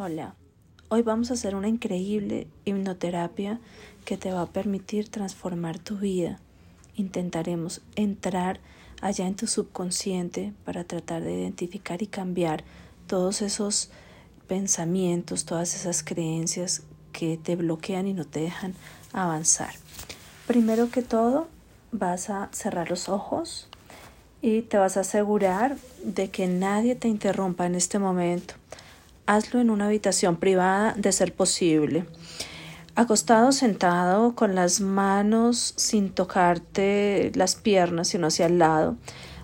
Hola, hoy vamos a hacer una increíble hipnoterapia que te va a permitir transformar tu vida. Intentaremos entrar allá en tu subconsciente para tratar de identificar y cambiar todos esos pensamientos, todas esas creencias que te bloquean y no te dejan avanzar. Primero que todo, vas a cerrar los ojos y te vas a asegurar de que nadie te interrumpa en este momento hazlo en una habitación privada de ser posible. Acostado, sentado, con las manos sin tocarte las piernas, sino hacia el lado,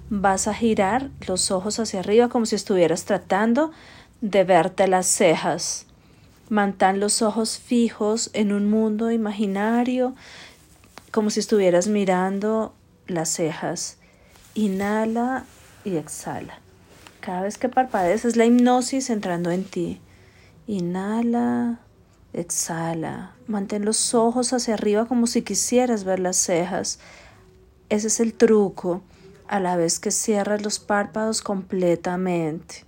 vas a girar los ojos hacia arriba como si estuvieras tratando de verte las cejas. Mantén los ojos fijos en un mundo imaginario como si estuvieras mirando las cejas. Inhala y exhala. Cada vez que parpadees es la hipnosis entrando en ti. Inhala, exhala. Mantén los ojos hacia arriba como si quisieras ver las cejas. Ese es el truco a la vez que cierras los párpados completamente.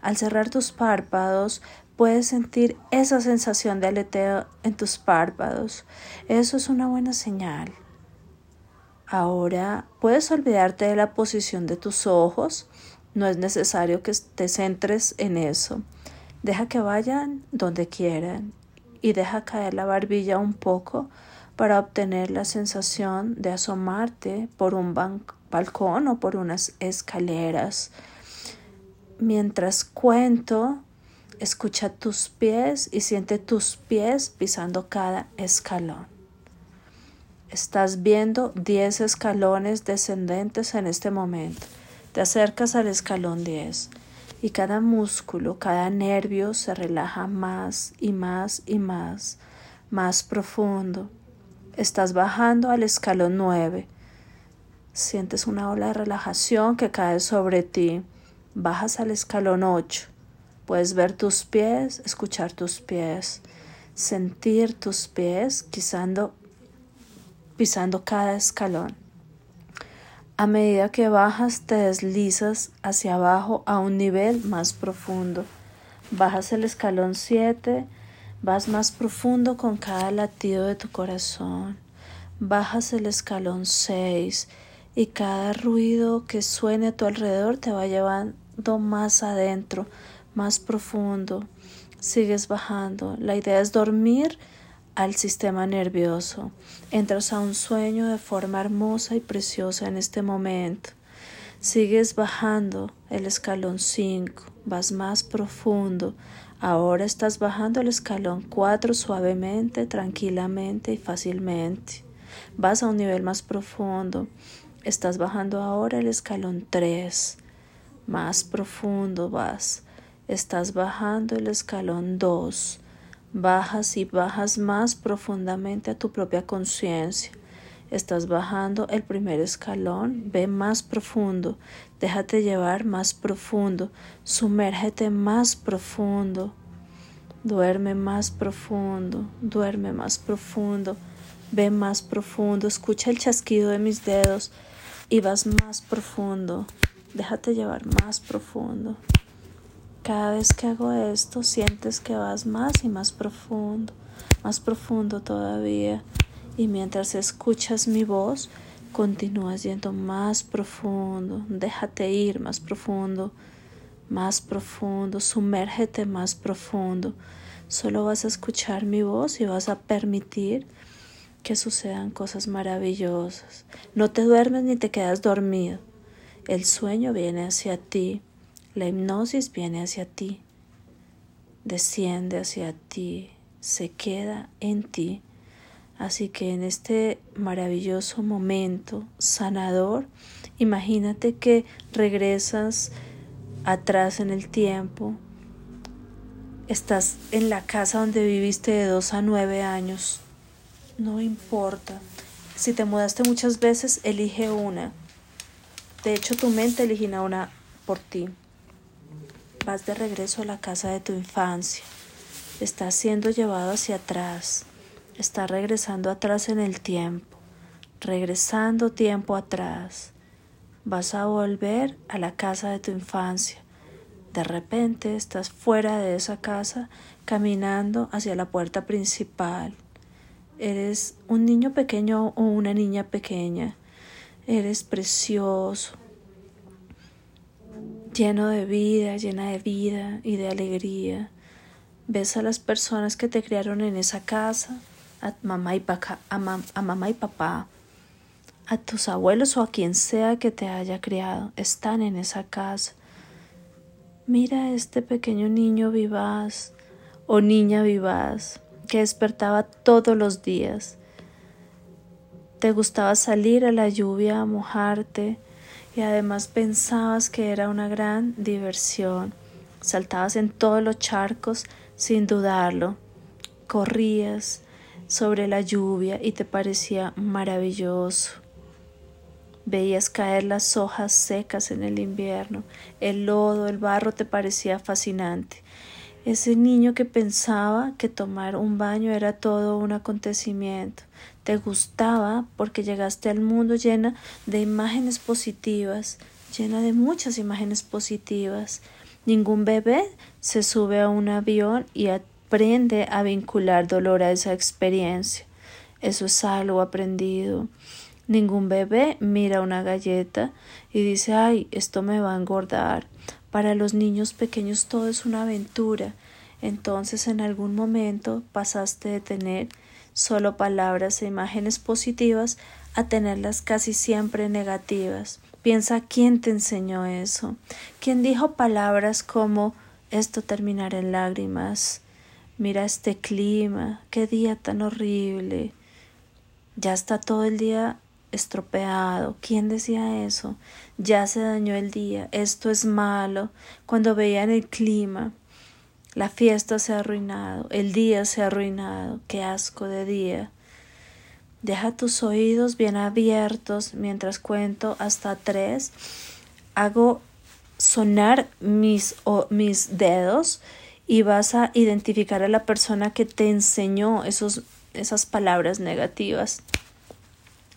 Al cerrar tus párpados puedes sentir esa sensación de aleteo en tus párpados. Eso es una buena señal. Ahora puedes olvidarte de la posición de tus ojos no es necesario que te centres en eso. Deja que vayan donde quieran y deja caer la barbilla un poco para obtener la sensación de asomarte por un balcón o por unas escaleras. Mientras cuento, escucha tus pies y siente tus pies pisando cada escalón. Estás viendo 10 escalones descendentes en este momento. Te acercas al escalón 10 y cada músculo, cada nervio se relaja más y más y más, más profundo. Estás bajando al escalón 9. Sientes una ola de relajación que cae sobre ti. Bajas al escalón 8. Puedes ver tus pies, escuchar tus pies, sentir tus pies pisando, pisando cada escalón. A medida que bajas te deslizas hacia abajo a un nivel más profundo. Bajas el escalón 7, vas más profundo con cada latido de tu corazón. Bajas el escalón 6 y cada ruido que suene a tu alrededor te va llevando más adentro, más profundo. Sigues bajando. La idea es dormir al sistema nervioso. Entras a un sueño de forma hermosa y preciosa en este momento. Sigues bajando el escalón 5, vas más profundo. Ahora estás bajando el escalón 4 suavemente, tranquilamente y fácilmente. Vas a un nivel más profundo. Estás bajando ahora el escalón 3. Más profundo vas. Estás bajando el escalón 2 Bajas y bajas más profundamente a tu propia conciencia. Estás bajando el primer escalón, ve más profundo, déjate llevar más profundo, sumérgete más profundo, duerme más profundo, duerme más profundo, ve más profundo, escucha el chasquido de mis dedos y vas más profundo, déjate llevar más profundo. Cada vez que hago esto, sientes que vas más y más profundo, más profundo todavía. Y mientras escuchas mi voz, continúas yendo más profundo. Déjate ir más profundo, más profundo. Sumérgete más profundo. Solo vas a escuchar mi voz y vas a permitir que sucedan cosas maravillosas. No te duermes ni te quedas dormido. El sueño viene hacia ti la hipnosis viene hacia ti, desciende hacia ti, se queda en ti. Así que en este maravilloso momento sanador, imagínate que regresas atrás en el tiempo, estás en la casa donde viviste de dos a nueve años, no importa. Si te mudaste muchas veces, elige una. De hecho, tu mente elegirá una por ti. Vas de regreso a la casa de tu infancia. Estás siendo llevado hacia atrás. Estás regresando atrás en el tiempo. Regresando tiempo atrás. Vas a volver a la casa de tu infancia. De repente estás fuera de esa casa caminando hacia la puerta principal. Eres un niño pequeño o una niña pequeña. Eres precioso, lleno de vida, llena de vida y de alegría. Ves a las personas que te criaron en esa casa, a mamá y, a, mamá y papá, a tus abuelos o a quien sea que te haya criado, están en esa casa. Mira a este pequeño niño vivaz o niña vivaz que despertaba todos los días. Te gustaba salir a la lluvia a mojarte y además pensabas que era una gran diversión. Saltabas en todos los charcos sin dudarlo. Corrías sobre la lluvia y te parecía maravilloso. Veías caer las hojas secas en el invierno, el lodo, el barro te parecía fascinante. Ese niño que pensaba que tomar un baño era todo un acontecimiento. Te gustaba porque llegaste al mundo llena de imágenes positivas, llena de muchas imágenes positivas. Ningún bebé se sube a un avión y aprende a vincular dolor a esa experiencia. Eso es algo aprendido. Ningún bebé mira una galleta y dice ay, esto me va a engordar. Para los niños pequeños todo es una aventura. Entonces en algún momento pasaste de tener solo palabras e imágenes positivas a tenerlas casi siempre negativas. Piensa quién te enseñó eso, quién dijo palabras como esto terminará en lágrimas, mira este clima, qué día tan horrible, ya está todo el día estropeado. ¿Quién decía eso? Ya se dañó el día, esto es malo. Cuando veían el clima, la fiesta se ha arruinado, el día se ha arruinado, qué asco de día. Deja tus oídos bien abiertos mientras cuento hasta tres. Hago sonar mis, mis dedos y vas a identificar a la persona que te enseñó esos, esas palabras negativas.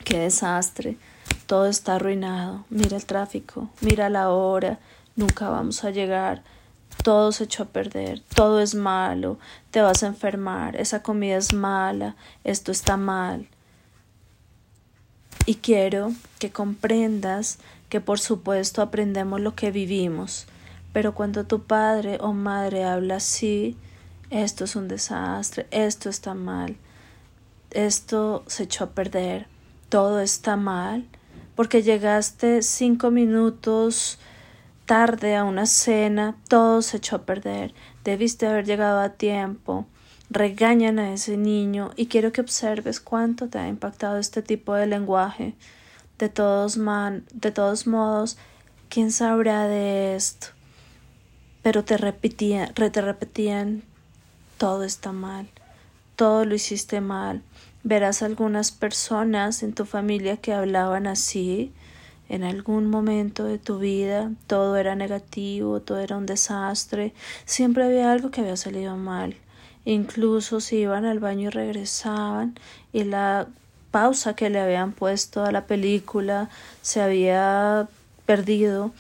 Qué desastre. Todo está arruinado. Mira el tráfico, mira la hora. Nunca vamos a llegar. Todo se echó a perder. Todo es malo. Te vas a enfermar. Esa comida es mala. Esto está mal. Y quiero que comprendas que por supuesto aprendemos lo que vivimos, pero cuando tu padre o madre habla así, esto es un desastre, esto está mal, esto se echó a perder, todo está mal porque llegaste cinco minutos tarde a una cena, todo se echó a perder, debiste haber llegado a tiempo, regañan a ese niño y quiero que observes cuánto te ha impactado este tipo de lenguaje. De todos, man, de todos modos, ¿quién sabrá de esto? Pero te repetían, te repetían, todo está mal, todo lo hiciste mal, Verás algunas personas en tu familia que hablaban así. En algún momento de tu vida todo era negativo, todo era un desastre, siempre había algo que había salido mal. Incluso si iban al baño y regresaban y la pausa que le habían puesto a la película se había perdido,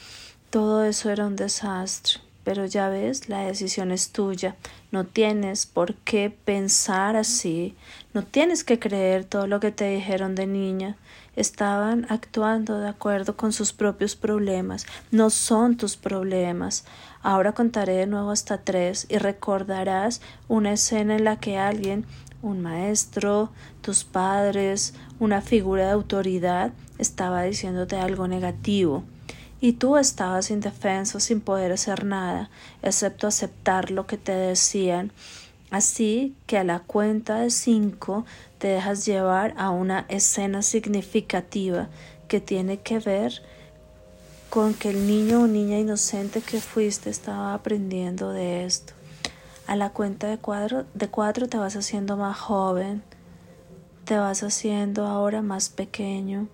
todo eso era un desastre. Pero ya ves, la decisión es tuya. No tienes por qué pensar así. No tienes que creer todo lo que te dijeron de niña. Estaban actuando de acuerdo con sus propios problemas. No son tus problemas. Ahora contaré de nuevo hasta tres y recordarás una escena en la que alguien, un maestro, tus padres, una figura de autoridad, estaba diciéndote algo negativo y tú estabas indefenso sin poder hacer nada, excepto aceptar lo que te decían. Así que a la cuenta de cinco te dejas llevar a una escena significativa que tiene que ver con que el niño o niña inocente que fuiste estaba aprendiendo de esto. A la cuenta de cuatro, de cuatro te vas haciendo más joven, te vas haciendo ahora más pequeño.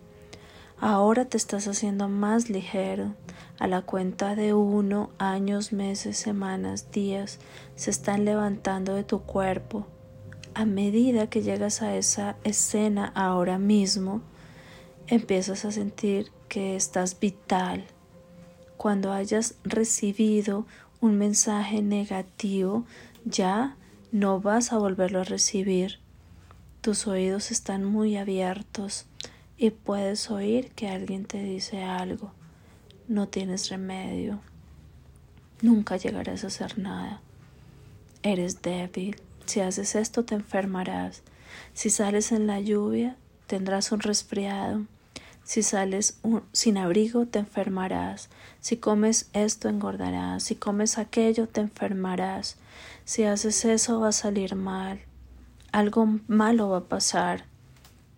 Ahora te estás haciendo más ligero. A la cuenta de uno, años, meses, semanas, días, se están levantando de tu cuerpo. A medida que llegas a esa escena ahora mismo, empiezas a sentir que estás vital. Cuando hayas recibido un mensaje negativo, ya no vas a volverlo a recibir. Tus oídos están muy abiertos y puedes oír que alguien te dice algo. No tienes remedio. Nunca llegarás a hacer nada. Eres débil. Si haces esto te enfermarás. Si sales en la lluvia tendrás un resfriado. Si sales sin abrigo te enfermarás. Si comes esto engordarás. Si comes aquello te enfermarás. Si haces eso va a salir mal. Algo malo va a pasar.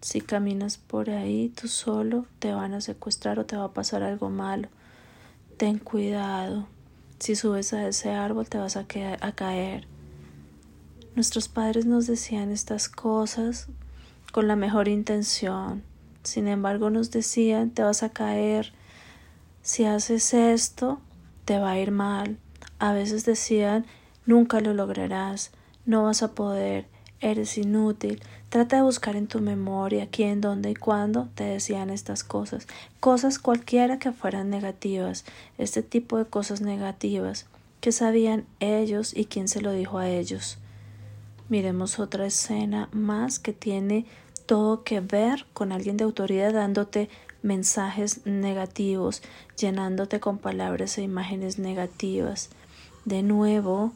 Si caminas por ahí tú solo te van a secuestrar o te va a pasar algo malo. Ten cuidado. Si subes a ese árbol te vas a, a caer. Nuestros padres nos decían estas cosas con la mejor intención. Sin embargo, nos decían, te vas a caer. Si haces esto, te va a ir mal. A veces decían, nunca lo lograrás, no vas a poder, eres inútil. Trata de buscar en tu memoria quién, dónde y cuándo te decían estas cosas. Cosas cualquiera que fueran negativas. Este tipo de cosas negativas. que sabían ellos y quién se lo dijo a ellos? Miremos otra escena más que tiene todo que ver con alguien de autoridad dándote mensajes negativos, llenándote con palabras e imágenes negativas. De nuevo,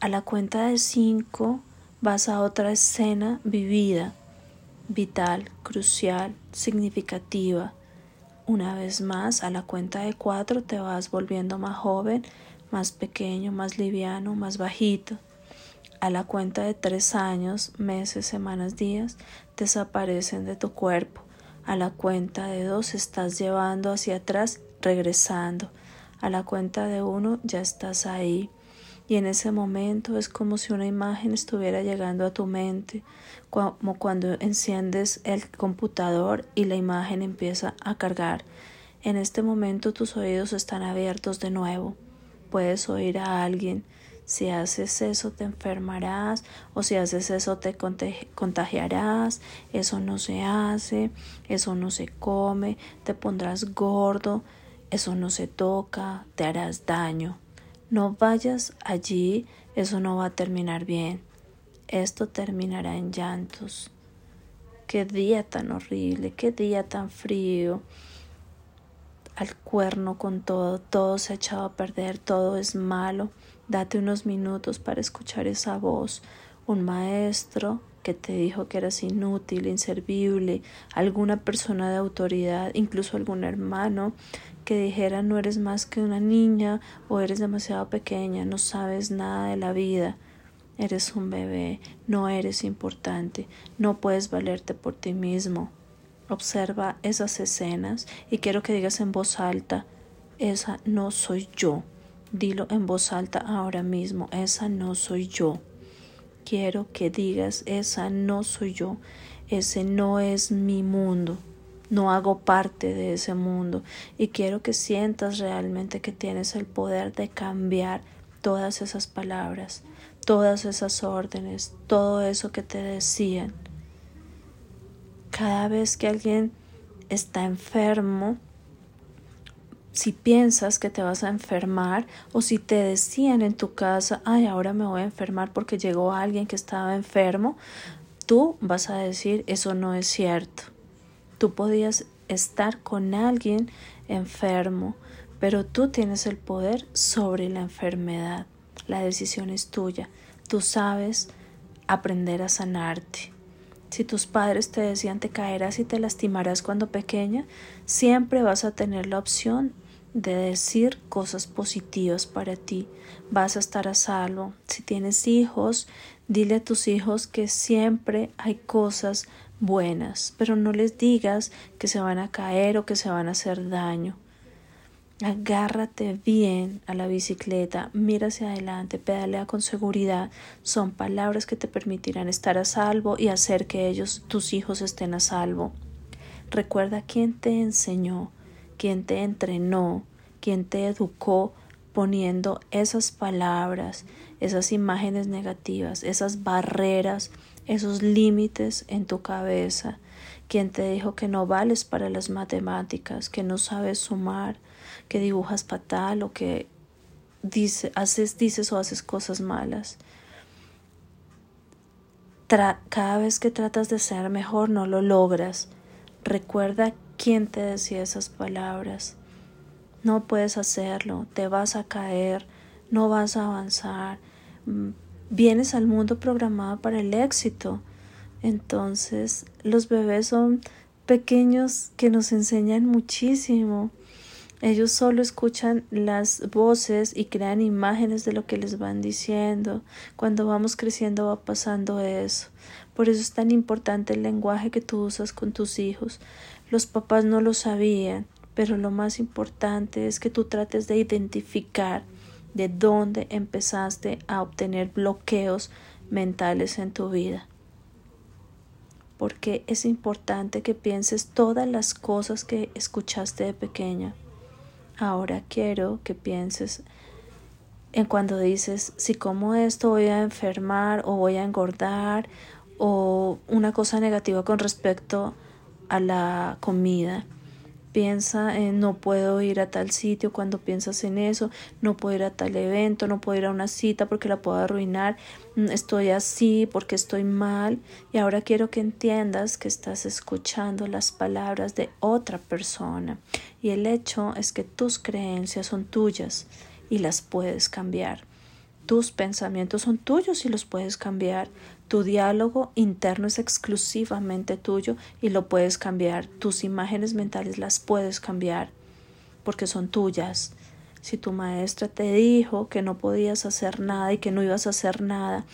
a la cuenta de cinco vas a otra escena vivida, vital, crucial, significativa. Una vez más, a la cuenta de cuatro te vas volviendo más joven, más pequeño, más liviano, más bajito. A la cuenta de tres años, meses, semanas, días, desaparecen de tu cuerpo. A la cuenta de dos estás llevando hacia atrás, regresando. A la cuenta de uno ya estás ahí. Y en ese momento es como si una imagen estuviera llegando a tu mente, como cuando enciendes el computador y la imagen empieza a cargar. En este momento tus oídos están abiertos de nuevo. Puedes oír a alguien. Si haces eso te enfermarás. O si haces eso te contagiarás, eso no se hace, eso no se come, te pondrás gordo, eso no se toca, te harás daño. No vayas allí, eso no va a terminar bien. Esto terminará en llantos. Qué día tan horrible, qué día tan frío. Al cuerno con todo, todo se ha echado a perder, todo es malo. Date unos minutos para escuchar esa voz, un maestro que te dijo que eras inútil, inservible, alguna persona de autoridad, incluso algún hermano que dijera no eres más que una niña o eres demasiado pequeña, no sabes nada de la vida, eres un bebé, no eres importante, no puedes valerte por ti mismo. Observa esas escenas y quiero que digas en voz alta, esa no soy yo. Dilo en voz alta ahora mismo, esa no soy yo. Quiero que digas, esa no soy yo, ese no es mi mundo, no hago parte de ese mundo y quiero que sientas realmente que tienes el poder de cambiar todas esas palabras, todas esas órdenes, todo eso que te decían. Cada vez que alguien está enfermo, si piensas que te vas a enfermar o si te decían en tu casa, ay, ahora me voy a enfermar porque llegó alguien que estaba enfermo, tú vas a decir, eso no es cierto. Tú podías estar con alguien enfermo, pero tú tienes el poder sobre la enfermedad. La decisión es tuya. Tú sabes aprender a sanarte. Si tus padres te decían te caerás y te lastimarás cuando pequeña, siempre vas a tener la opción de decir cosas positivas para ti. Vas a estar a salvo. Si tienes hijos, dile a tus hijos que siempre hay cosas buenas, pero no les digas que se van a caer o que se van a hacer daño. Agárrate bien a la bicicleta, mira hacia adelante, pedalea con seguridad. Son palabras que te permitirán estar a salvo y hacer que ellos, tus hijos, estén a salvo. Recuerda quién te enseñó, quién te entrenó, quién te educó poniendo esas palabras, esas imágenes negativas, esas barreras, esos límites en tu cabeza. Quien te dijo que no vales para las matemáticas, que no sabes sumar, que dibujas fatal o que dice, haces, dices o haces cosas malas. cada vez que tratas de ser mejor no lo logras. Recuerda quién te decía esas palabras. No puedes hacerlo, te vas a caer, no vas a avanzar. Mm, vienes al mundo programado para el éxito. Entonces, los bebés son pequeños que nos enseñan muchísimo. Ellos solo escuchan las voces y crean imágenes de lo que les van diciendo. Cuando vamos creciendo va pasando eso. Por eso es tan importante el lenguaje que tú usas con tus hijos. Los papás no lo sabían, pero lo más importante es que tú trates de identificar de dónde empezaste a obtener bloqueos mentales en tu vida. Porque es importante que pienses todas las cosas que escuchaste de pequeña. Ahora quiero que pienses en cuando dices, si como esto voy a enfermar o voy a engordar o una cosa negativa con respecto a la comida piensa en no puedo ir a tal sitio, cuando piensas en eso, no puedo ir a tal evento, no puedo ir a una cita porque la puedo arruinar, mm, estoy así porque estoy mal y ahora quiero que entiendas que estás escuchando las palabras de otra persona y el hecho es que tus creencias son tuyas y las puedes cambiar. Tus pensamientos son tuyos y los puedes cambiar. Tu diálogo interno es exclusivamente tuyo y lo puedes cambiar. Tus imágenes mentales las puedes cambiar porque son tuyas. Si tu maestra te dijo que no podías hacer nada y que no ibas a hacer nada,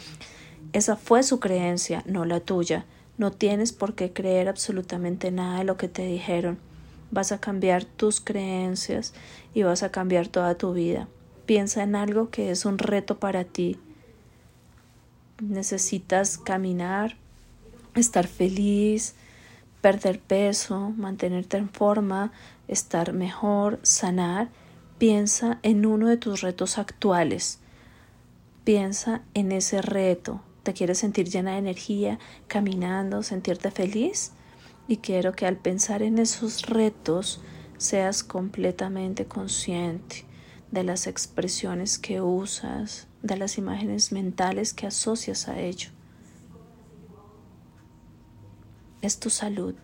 esa fue su creencia, no la tuya. No tienes por qué creer absolutamente nada de lo que te dijeron. Vas a cambiar tus creencias y vas a cambiar toda tu vida. Piensa en algo que es un reto para ti necesitas caminar, estar feliz, perder peso, mantenerte en forma, estar mejor, sanar, piensa en uno de tus retos actuales. Piensa en ese reto. ¿Te quieres sentir llena de energía, caminando, sentirte feliz? Y quiero que al pensar en esos retos seas completamente consciente de las expresiones que usas, de las imágenes mentales que asocias a ello. Es tu salud,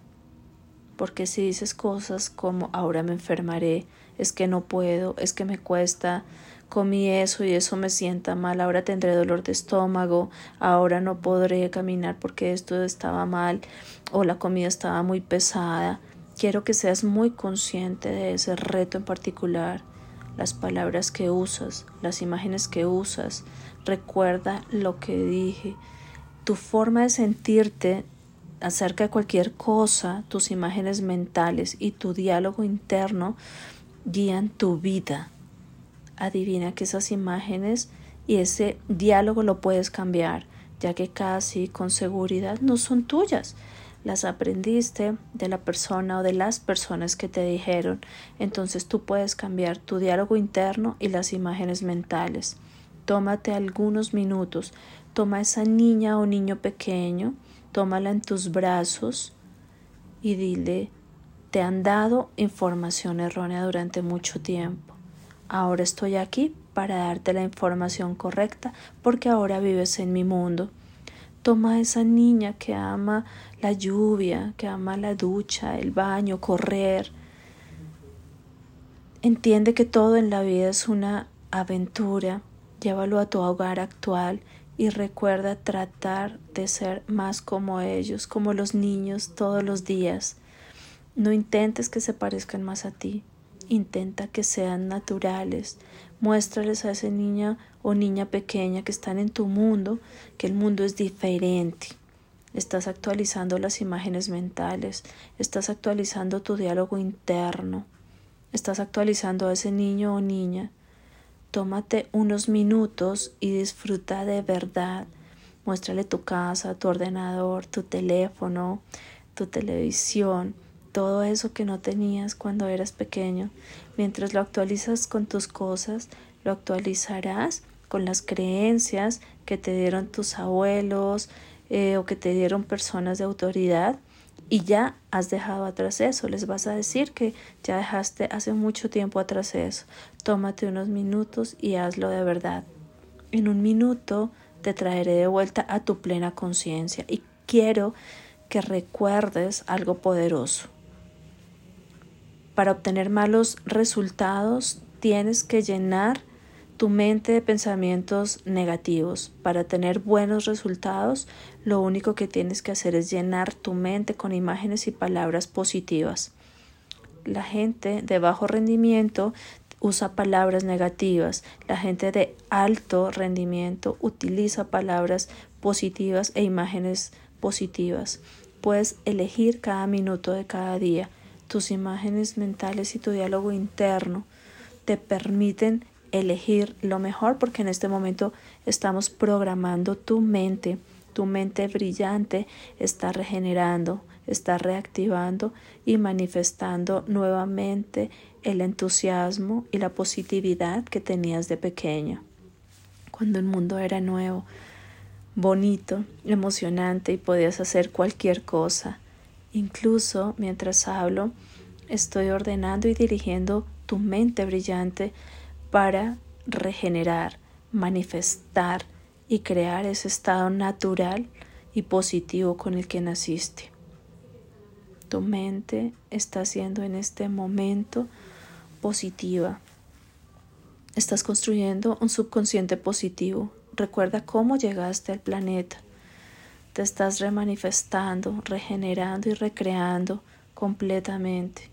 porque si dices cosas como ahora me enfermaré, es que no puedo, es que me cuesta, comí eso y eso me sienta mal, ahora tendré dolor de estómago, ahora no podré caminar porque esto estaba mal o la comida estaba muy pesada. Quiero que seas muy consciente de ese reto en particular las palabras que usas, las imágenes que usas. Recuerda lo que dije. Tu forma de sentirte acerca de cualquier cosa, tus imágenes mentales y tu diálogo interno guían tu vida. Adivina que esas imágenes y ese diálogo lo puedes cambiar, ya que casi con seguridad no son tuyas las aprendiste de la persona o de las personas que te dijeron, entonces tú puedes cambiar tu diálogo interno y las imágenes mentales. Tómate algunos minutos, toma esa niña o niño pequeño, tómala en tus brazos y dile, te han dado información errónea durante mucho tiempo. Ahora estoy aquí para darte la información correcta porque ahora vives en mi mundo. Toma a esa niña que ama la lluvia, que ama la ducha, el baño, correr. Entiende que todo en la vida es una aventura. Llévalo a tu hogar actual y recuerda tratar de ser más como ellos, como los niños todos los días. No intentes que se parezcan más a ti. Intenta que sean naturales. Muéstrales a ese niña o niña pequeña que están en tu mundo que el mundo es diferente. Estás actualizando las imágenes mentales, estás actualizando tu diálogo interno, estás actualizando a ese niño o niña. Tómate unos minutos y disfruta de verdad. Muéstrale tu casa, tu ordenador, tu teléfono, tu televisión, todo eso que no tenías cuando eras pequeño. Mientras lo actualizas con tus cosas, lo actualizarás con las creencias que te dieron tus abuelos eh, o que te dieron personas de autoridad y ya has dejado atrás eso. Les vas a decir que ya dejaste hace mucho tiempo atrás eso. Tómate unos minutos y hazlo de verdad. En un minuto te traeré de vuelta a tu plena conciencia y quiero que recuerdes algo poderoso. Para obtener malos resultados tienes que llenar tu mente de pensamientos negativos. Para tener buenos resultados, lo único que tienes que hacer es llenar tu mente con imágenes y palabras positivas. La gente de bajo rendimiento usa palabras negativas. La gente de alto rendimiento utiliza palabras positivas e imágenes positivas. Puedes elegir cada minuto de cada día. Tus imágenes mentales y tu diálogo interno te permiten elegir lo mejor porque en este momento estamos programando tu mente. Tu mente brillante está regenerando, está reactivando y manifestando nuevamente el entusiasmo y la positividad que tenías de pequeño. Cuando el mundo era nuevo, bonito, emocionante y podías hacer cualquier cosa. Incluso mientras hablo, estoy ordenando y dirigiendo tu mente brillante para regenerar, manifestar y crear ese estado natural y positivo con el que naciste. Tu mente está siendo en este momento positiva. Estás construyendo un subconsciente positivo. Recuerda cómo llegaste al planeta. Te estás remanifestando, regenerando y recreando completamente.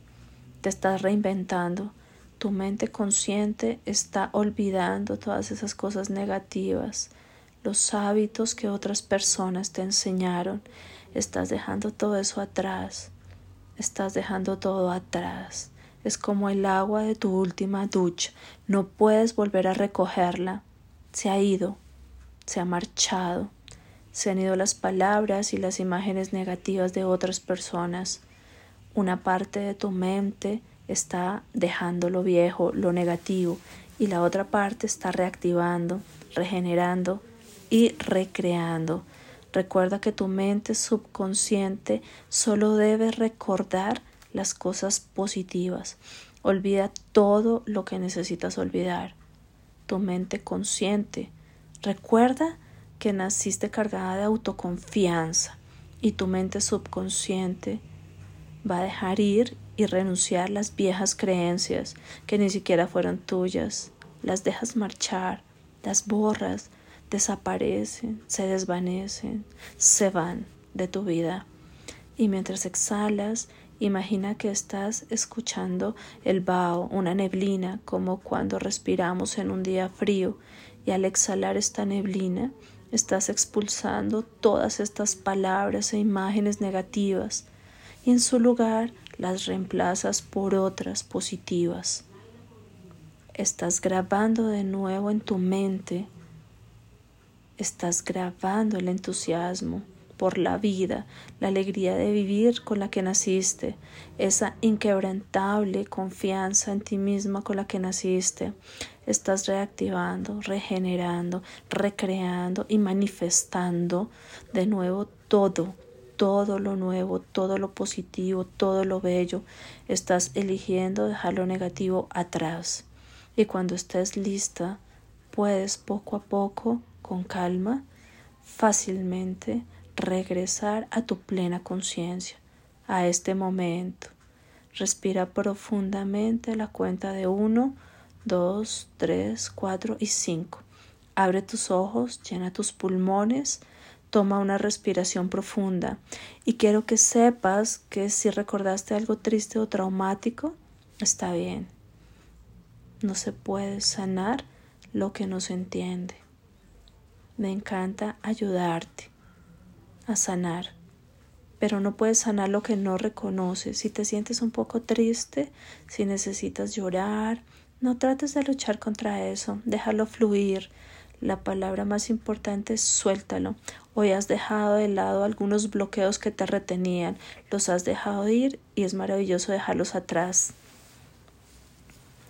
Te estás reinventando tu mente consciente está olvidando todas esas cosas negativas, los hábitos que otras personas te enseñaron. Estás dejando todo eso atrás. Estás dejando todo atrás. Es como el agua de tu última ducha. No puedes volver a recogerla. Se ha ido. Se ha marchado. Se han ido las palabras y las imágenes negativas de otras personas. Una parte de tu mente está dejando lo viejo, lo negativo, y la otra parte está reactivando, regenerando y recreando. Recuerda que tu mente subconsciente solo debe recordar las cosas positivas. Olvida todo lo que necesitas olvidar. Tu mente consciente. Recuerda que naciste cargada de autoconfianza y tu mente subconsciente va a dejar ir y renunciar las viejas creencias que ni siquiera fueron tuyas. Las dejas marchar, las borras, desaparecen, se desvanecen, se van de tu vida. Y mientras exhalas, imagina que estás escuchando el vaho, una neblina, como cuando respiramos en un día frío, y al exhalar esta neblina, estás expulsando todas estas palabras e imágenes negativas, y en su lugar las reemplazas por otras positivas. Estás grabando de nuevo en tu mente, estás grabando el entusiasmo por la vida, la alegría de vivir con la que naciste, esa inquebrantable confianza en ti misma con la que naciste. Estás reactivando, regenerando, recreando y manifestando de nuevo todo todo lo nuevo, todo lo positivo, todo lo bello. Estás eligiendo dejar lo negativo atrás. Y cuando estés lista, puedes poco a poco, con calma, fácilmente regresar a tu plena conciencia, a este momento. Respira profundamente la cuenta de uno, dos, tres, cuatro y cinco. Abre tus ojos, llena tus pulmones, Toma una respiración profunda y quiero que sepas que si recordaste algo triste o traumático, está bien. No se puede sanar lo que no se entiende. Me encanta ayudarte a sanar, pero no puedes sanar lo que no reconoces. Si te sientes un poco triste, si necesitas llorar, no trates de luchar contra eso, déjalo fluir. La palabra más importante es suéltalo. Hoy has dejado de lado algunos bloqueos que te retenían, los has dejado ir y es maravilloso dejarlos atrás.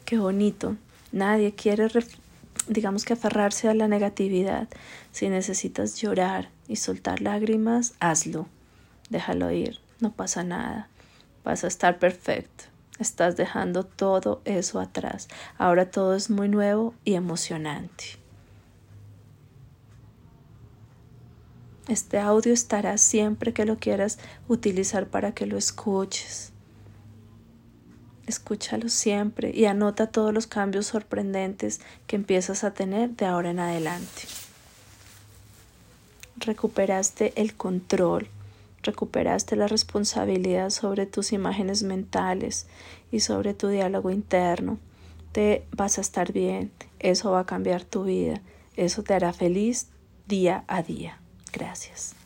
Qué bonito. Nadie quiere, digamos que aferrarse a la negatividad. Si necesitas llorar y soltar lágrimas, hazlo. Déjalo ir. no pasa nada, vas a estar perfecto. Estás dejando todo eso atrás. Ahora todo es muy nuevo y emocionante. Este audio estará siempre que lo quieras utilizar para que lo escuches. Escúchalo siempre y anota todos los cambios sorprendentes que empiezas a tener de ahora en adelante. Recuperaste el control recuperaste la responsabilidad sobre tus imágenes mentales y sobre tu diálogo interno, te vas a estar bien, eso va a cambiar tu vida, eso te hará feliz día a día. Gracias.